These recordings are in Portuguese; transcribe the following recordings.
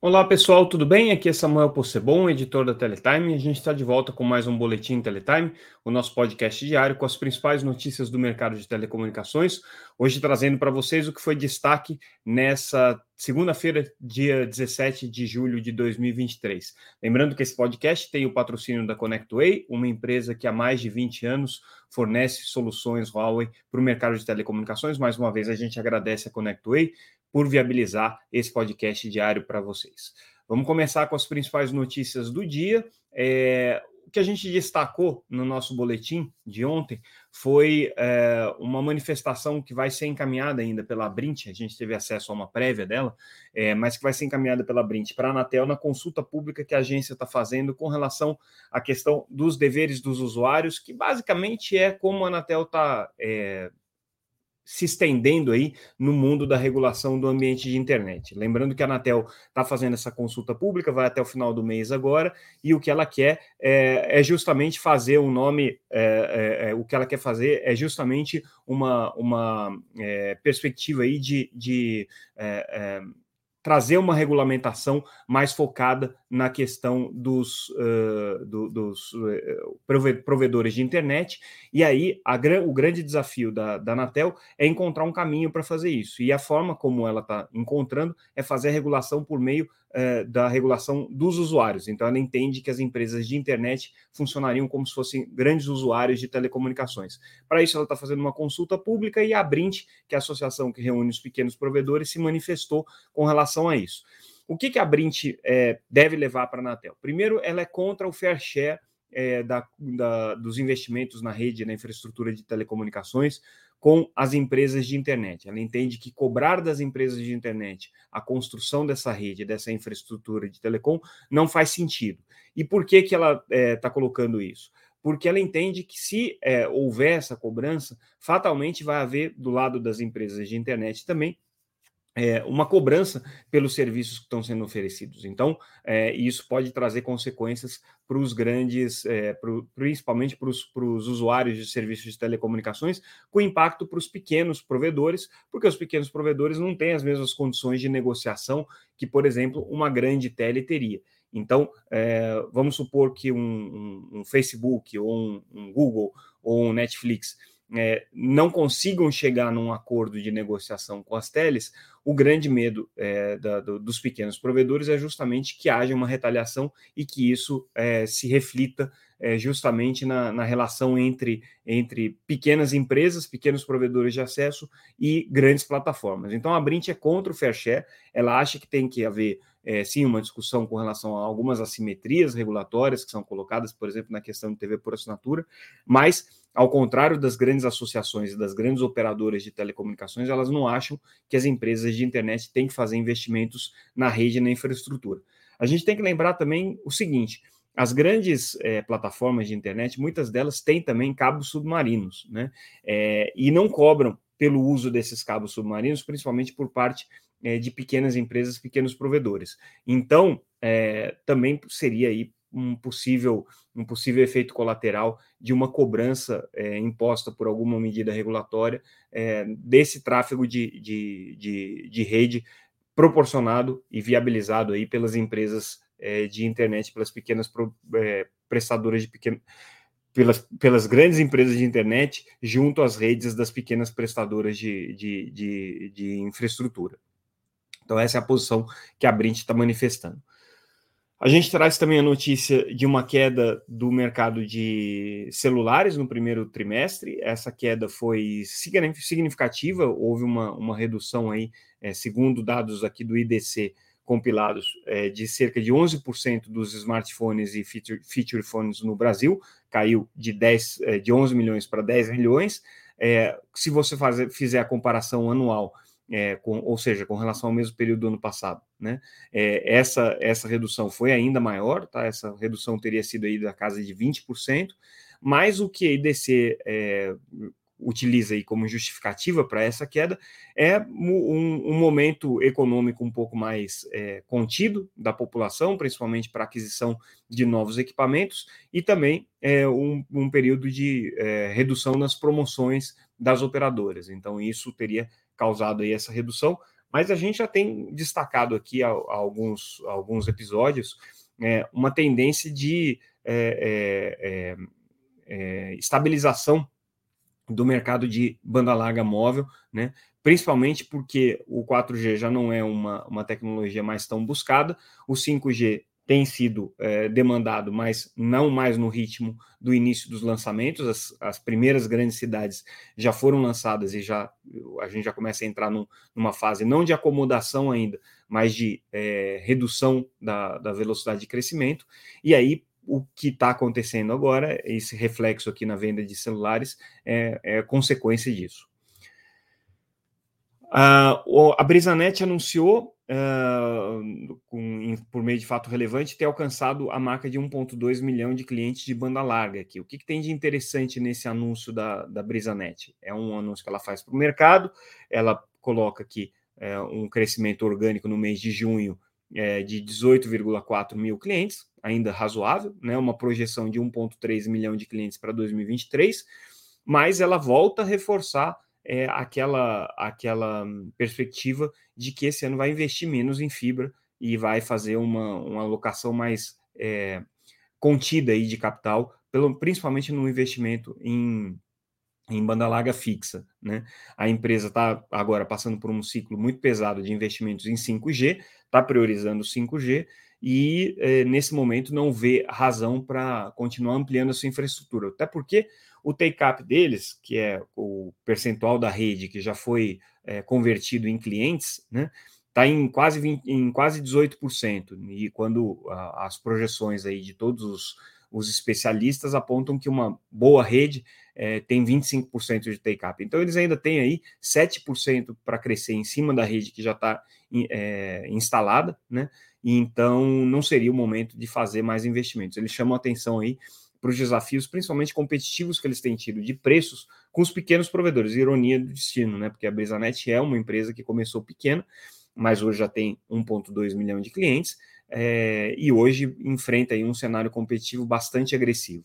Olá pessoal, tudo bem? Aqui é Samuel Possebon, editor da Teletime. A gente está de volta com mais um Boletim Teletime, o nosso podcast diário com as principais notícias do mercado de telecomunicações. Hoje trazendo para vocês o que foi destaque nessa segunda-feira, dia 17 de julho de 2023. Lembrando que esse podcast tem o patrocínio da ConnectWay, uma empresa que há mais de 20 anos fornece soluções Huawei para o mercado de telecomunicações. Mais uma vez, a gente agradece a ConnectWay por viabilizar esse podcast diário para vocês. Vamos começar com as principais notícias do dia. É, o que a gente destacou no nosso boletim de ontem foi é, uma manifestação que vai ser encaminhada ainda pela Brint, a gente teve acesso a uma prévia dela, é, mas que vai ser encaminhada pela Brint para a Anatel na consulta pública que a agência está fazendo com relação à questão dos deveres dos usuários, que basicamente é como a Anatel está é, se estendendo aí no mundo da regulação do ambiente de internet. Lembrando que a Anatel está fazendo essa consulta pública, vai até o final do mês agora, e o que ela quer é, é justamente fazer um nome, é, é, é o que ela quer fazer é justamente uma, uma é, perspectiva aí de, de é, trazer uma regulamentação mais focada na questão dos, uh, do, dos uh, provedores de internet. E aí, a, o grande desafio da, da Anatel é encontrar um caminho para fazer isso. E a forma como ela está encontrando é fazer a regulação por meio uh, da regulação dos usuários. Então, ela entende que as empresas de internet funcionariam como se fossem grandes usuários de telecomunicações. Para isso, ela está fazendo uma consulta pública e a Brint, que é a associação que reúne os pequenos provedores, se manifestou com relação relação a isso. O que, que a Brint é, deve levar para a Anatel? Primeiro, ela é contra o fair share é, da, da, dos investimentos na rede, na infraestrutura de telecomunicações com as empresas de internet. Ela entende que cobrar das empresas de internet a construção dessa rede, dessa infraestrutura de telecom, não faz sentido. E por que, que ela está é, tá colocando isso? Porque ela entende que se é, houver essa cobrança, fatalmente vai haver do lado das empresas de internet também é, uma cobrança pelos serviços que estão sendo oferecidos. Então, é, isso pode trazer consequências para os grandes, é, pro, principalmente para os usuários de serviços de telecomunicações, com impacto para os pequenos provedores, porque os pequenos provedores não têm as mesmas condições de negociação que, por exemplo, uma grande tele teria. Então, é, vamos supor que um, um, um Facebook, ou um, um Google, ou um Netflix é, não consigam chegar num acordo de negociação com as teles, o grande medo é, da, do, dos pequenos provedores é justamente que haja uma retaliação e que isso é, se reflita é, justamente na, na, relação entre, entre pequenas empresas, pequenos provedores de acesso e grandes plataformas. Então a Brint é contra o fair share, ela acha que tem que haver é, sim uma discussão com relação a algumas assimetrias regulatórias que são colocadas, por exemplo, na questão de TV por assinatura, mas ao contrário das grandes associações e das grandes operadoras de telecomunicações, elas não acham que as empresas de internet têm que fazer investimentos na rede e na infraestrutura. A gente tem que lembrar também o seguinte: as grandes é, plataformas de internet, muitas delas têm também cabos submarinos, né? É, e não cobram pelo uso desses cabos submarinos, principalmente por parte é, de pequenas empresas, pequenos provedores. Então, também seria aí um possível, um possível efeito colateral de uma cobrança é, imposta por alguma medida regulatória é, desse tráfego de, de, de, de, rede proporcionado e viabilizado aí pelas empresas é, de internet, pelas pequenas pro, é, prestadoras de pequeno, pelas, pelas grandes empresas de internet junto às redes das pequenas prestadoras de, de, de, de infraestrutura. Então, essa é a posição que a Brint está manifestando. A gente traz também a notícia de uma queda do mercado de celulares no primeiro trimestre. Essa queda foi significativa, houve uma, uma redução aí, é, segundo dados aqui do IDC compilados, é, de cerca de 11% dos smartphones e feature, feature phones no Brasil, caiu de, 10, é, de 11 milhões para 10 milhões. É, se você fazer, fizer a comparação anual, é, com, ou seja, com relação ao mesmo período do ano passado. Né? É, essa, essa redução foi ainda maior, tá? essa redução teria sido aí da casa de 20%, mas o que a IDC é, utiliza aí como justificativa para essa queda é um, um, momento econômico um pouco mais é, contido da população, principalmente para aquisição de novos equipamentos, e também é, um, um período de é, redução nas promoções das operadoras. Então, isso teria causado aí essa redução, Mas a gente já tem destacado aqui alguns, alguns episódios é, uma tendência de é, é, estabilização do mercado de banda larga móvel, né? principalmente porque o 4G já não é uma, uma tecnologia mais tão buscada, o 5G tem sido é, demandado, mas não mais no ritmo do início dos lançamentos. As, as, primeiras grandes cidades já foram lançadas e já a gente já começa a entrar num, numa fase não de acomodação ainda, mas de é, redução da, da velocidade de crescimento. E aí o que está acontecendo agora, esse reflexo aqui na venda de celulares, é, é consequência disso. Uh, a Brisanet anunciou, uh, com, por meio de fato relevante, ter alcançado a marca de 1,2 milhão de clientes de banda larga aqui. O que, que, tem de interessante nesse anúncio da, da Brisanet? É um anúncio que ela faz para o mercado, ela coloca aqui é, um crescimento orgânico no mês de junho é, de 18,4 mil clientes, ainda razoável, né? uma projeção de 1,3 milhão de clientes para 2023, mas ela volta a reforçar é, aquela, aquela perspectiva de que esse ano vai investir menos em fibra e vai fazer uma, uma alocação mais é, contida aí de capital, pelo, principalmente no investimento em, em banda larga fixa. Né? A empresa está agora passando por um ciclo muito pesado de investimentos em 5G, está priorizando 5G e é, nesse momento não vê razão para continuar ampliando a sua infraestrutura. Até porque o take-up deles, que é o percentual da rede que já foi é, convertido em clientes, né, está em quase 20, em quase 18%. E quando a, as projeções aí de todos os, os, especialistas apontam que uma boa rede é, tem 25% de take-up. Então eles ainda têm aí 7% para crescer em cima da rede que já está é, instalada, né? E então não seria o momento de fazer mais investimentos. Eles chamam atenção aí para os desafios, principalmente competitivos que eles têm tido de preços com os pequenos provedores. Ironia do destino, né? Porque a Brisanet é uma empresa que começou pequena, mas hoje já tem 1,2 milhão de clientes é, e hoje enfrenta aí um cenário competitivo bastante agressivo.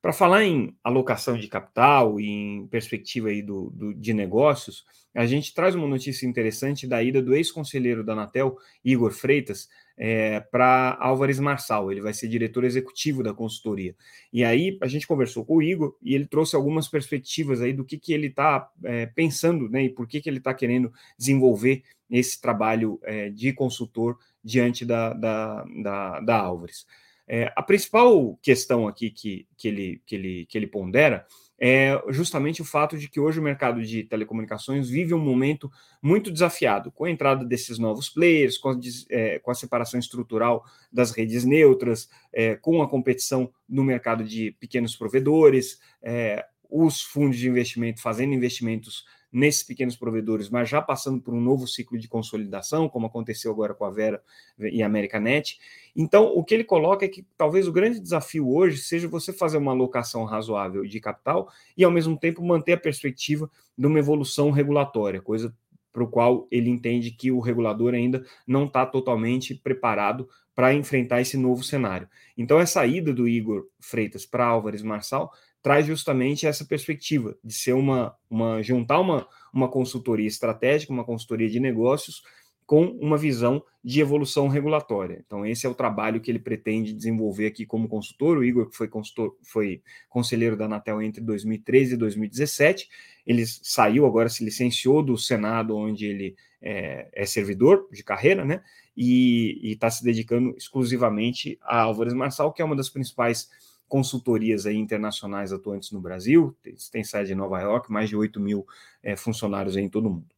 Para falar em alocação de capital e em perspectiva aí do, do, de negócios, a gente traz uma notícia interessante da ida do ex-conselheiro da Anatel, Igor Freitas, é, para Álvares Marçal. Ele vai ser diretor executivo da consultoria. E aí a gente conversou com o Igor e ele trouxe algumas perspectivas aí do que, que ele está é, pensando né, e por que, que ele está querendo desenvolver esse trabalho é, de consultor diante da, da, da, da Álvares. É, a principal questão aqui que, que, ele, que, ele, que ele pondera é justamente o fato de que hoje o mercado de telecomunicações vive um momento muito desafiado, com a entrada desses novos players, com a, é, com a separação estrutural das redes neutras, é, com a competição no mercado de pequenos provedores, é, os fundos de investimento fazendo investimentos nesses pequenos provedores, mas já passando por um novo ciclo de consolidação, como aconteceu agora com a Vera e a Americanet. Então, o que ele coloca é que talvez o grande desafio hoje seja você fazer uma alocação razoável de capital e, ao mesmo tempo, manter a perspectiva de uma evolução regulatória, coisa para o qual ele entende que o regulador ainda não está totalmente preparado para enfrentar esse novo cenário. Então, essa ida do Igor Freitas para Álvares Marçal traz justamente essa perspectiva de ser uma, uma juntar uma, uma consultoria estratégica, uma consultoria de negócios com uma visão de evolução regulatória. Então, esse é o trabalho que ele pretende desenvolver aqui como consultor. O Igor, que foi, consultor, foi conselheiro da Anatel entre 2013 e 2017, ele saiu, agora se licenciou do Senado, onde ele é, é servidor de carreira, né? E está se dedicando exclusivamente a Álvares Marçal, que é uma das principais consultorias aí internacionais atuantes no Brasil, tem, tem sede em Nova York, mais de 8 mil é, funcionários em todo o mundo.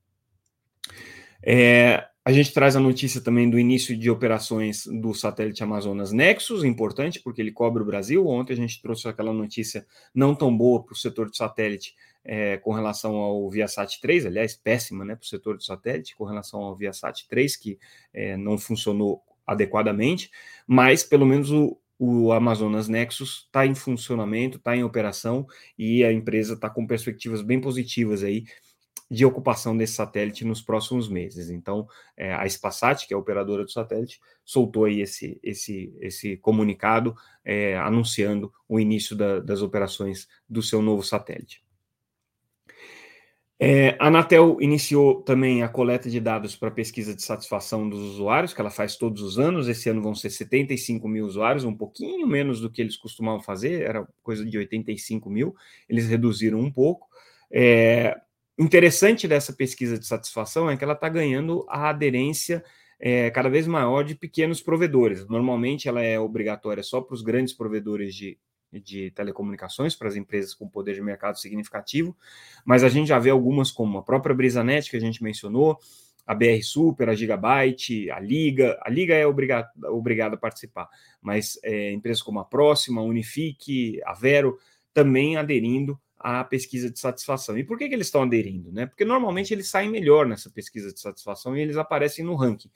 É, a gente traz a notícia também do início de operações do satélite Amazonas Nexus, importante porque ele cobre o Brasil. Ontem a gente trouxe aquela notícia não tão boa para o setor de satélite é, com relação ao Viasat 3, aliás, péssima né, para o setor de satélite com relação ao Viasat 3, que é, não funcionou adequadamente, mas pelo menos o, o Amazonas Nexus está em funcionamento, está em operação e a empresa está com perspectivas bem positivas aí de ocupação desse satélite nos próximos meses. Então, é, a Spasat, que é a operadora do satélite, soltou aí esse, esse, esse comunicado é, anunciando o início da, das operações do seu novo satélite. É, a Anatel iniciou também a coleta de dados para pesquisa de satisfação dos usuários, que ela faz todos os anos. Esse ano vão ser 75 mil usuários, um pouquinho menos do que eles costumavam fazer, era coisa de 85 mil, eles reduziram um pouco. É, interessante dessa pesquisa de satisfação é que ela está ganhando a aderência é, cada vez maior de pequenos provedores. Normalmente ela é obrigatória só para os grandes provedores de de telecomunicações para as empresas com poder de mercado significativo, mas a gente já vê algumas como a própria Brisanet, que a gente mencionou, a BR Super, a Gigabyte, a Liga. A Liga é obrigada, obrigada a participar, mas é, empresas como a Próxima, a Unifique, a Vero, também aderindo à pesquisa de satisfação. E por que, que eles estão aderindo? Né? Porque normalmente eles saem melhor nessa pesquisa de satisfação e eles aparecem no ranking.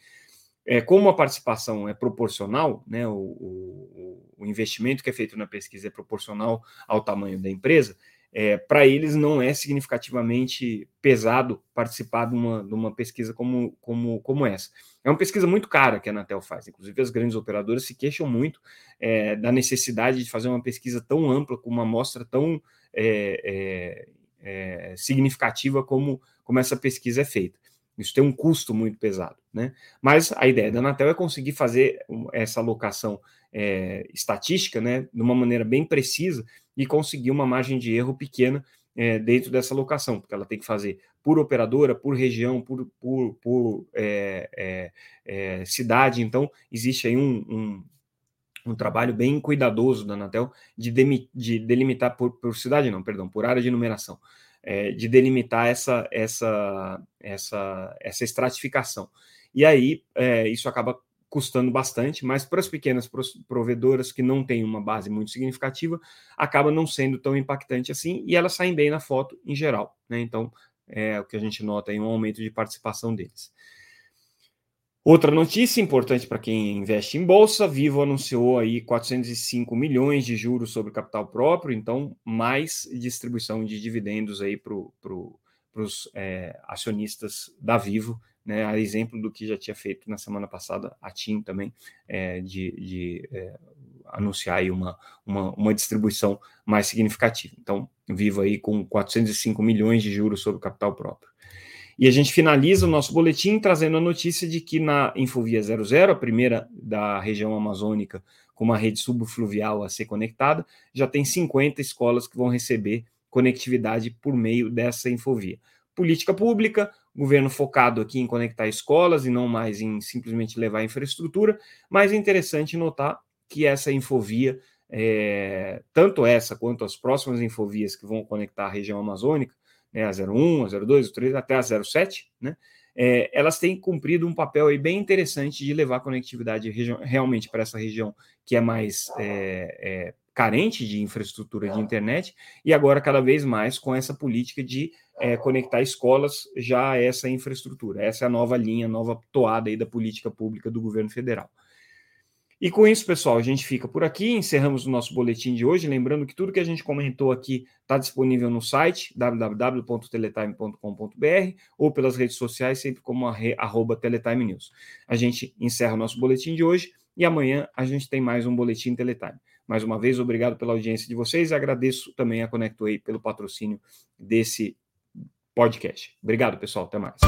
É, como a participação é proporcional, né, o, o, o, investimento que é feito na pesquisa é proporcional ao tamanho da empresa, é, para eles não é significativamente pesado participar de uma, de uma pesquisa como, como, como essa. É uma pesquisa muito cara que a Anatel faz, inclusive as grandes operadoras se queixam muito é, da necessidade de fazer uma pesquisa tão ampla, com uma amostra tão é, é, é, significativa como, como essa pesquisa é feita. Isso tem um custo muito pesado, né? Mas a ideia da Anatel é conseguir fazer essa alocação é, estatística, né, de uma maneira bem precisa e conseguir uma margem de erro pequena é, dentro dessa alocação, porque ela tem que fazer por operadora, por região, por, por, por é, é, é cidade. Então, existe aí um, um, um, trabalho bem cuidadoso da Anatel de, de delimitar por, por cidade, não, perdão, por área de numeração é, de delimitar essa, essa, essa, essa estratificação. E aí é, isso acaba custando bastante, mas para as pequenas provedoras que não têm uma base muito significativa, acaba não sendo tão impactante assim e elas saem bem na foto em geral. Né? Então, é o que a gente nota aí um aumento de participação deles. Outra notícia importante para quem investe em bolsa, Vivo anunciou aí 405 milhões de juros sobre capital próprio, então mais distribuição de dividendos aí para pro, os é, acionistas da Vivo, né, a exemplo do que já tinha feito na semana passada a TIM também, é, de, de é, anunciar aí uma, uma, uma distribuição mais significativa. Então, Vivo aí com 405 milhões de juros sobre capital próprio. E a gente finaliza o nosso boletim trazendo a notícia de que na Infovia 00, a primeira da região amazônica com uma rede subfluvial a ser conectada, já tem 50 escolas que vão receber conectividade por meio dessa Infovia. Política pública, governo focado aqui em conectar escolas e não mais em simplesmente levar infraestrutura, mas é interessante notar que essa Infovia, é, tanto essa quanto as próximas Infovias que vão conectar a região amazônica, né, a 01, a 02, a 03, até a 07, né, é, elas têm cumprido um papel bem interessante de levar conectividade realmente para essa região que é mais é, é, carente de infraestrutura de internet, e agora cada vez mais com essa política de é, conectar escolas já a essa infraestrutura. Essa é a nova linha, nova toada aí da política pública do governo federal. E com isso, pessoal, a gente fica por aqui, encerramos o nosso boletim de hoje. Lembrando que tudo que a gente comentou aqui está disponível no site www.teletime.com.br ou pelas redes sociais, sempre como arroba Teletime News. A gente encerra o nosso boletim de hoje e amanhã a gente tem mais um boletim Teletime. Mais uma vez, obrigado pela audiência de vocês agradeço também a Connectway pelo patrocínio desse podcast. Obrigado, pessoal. Até mais.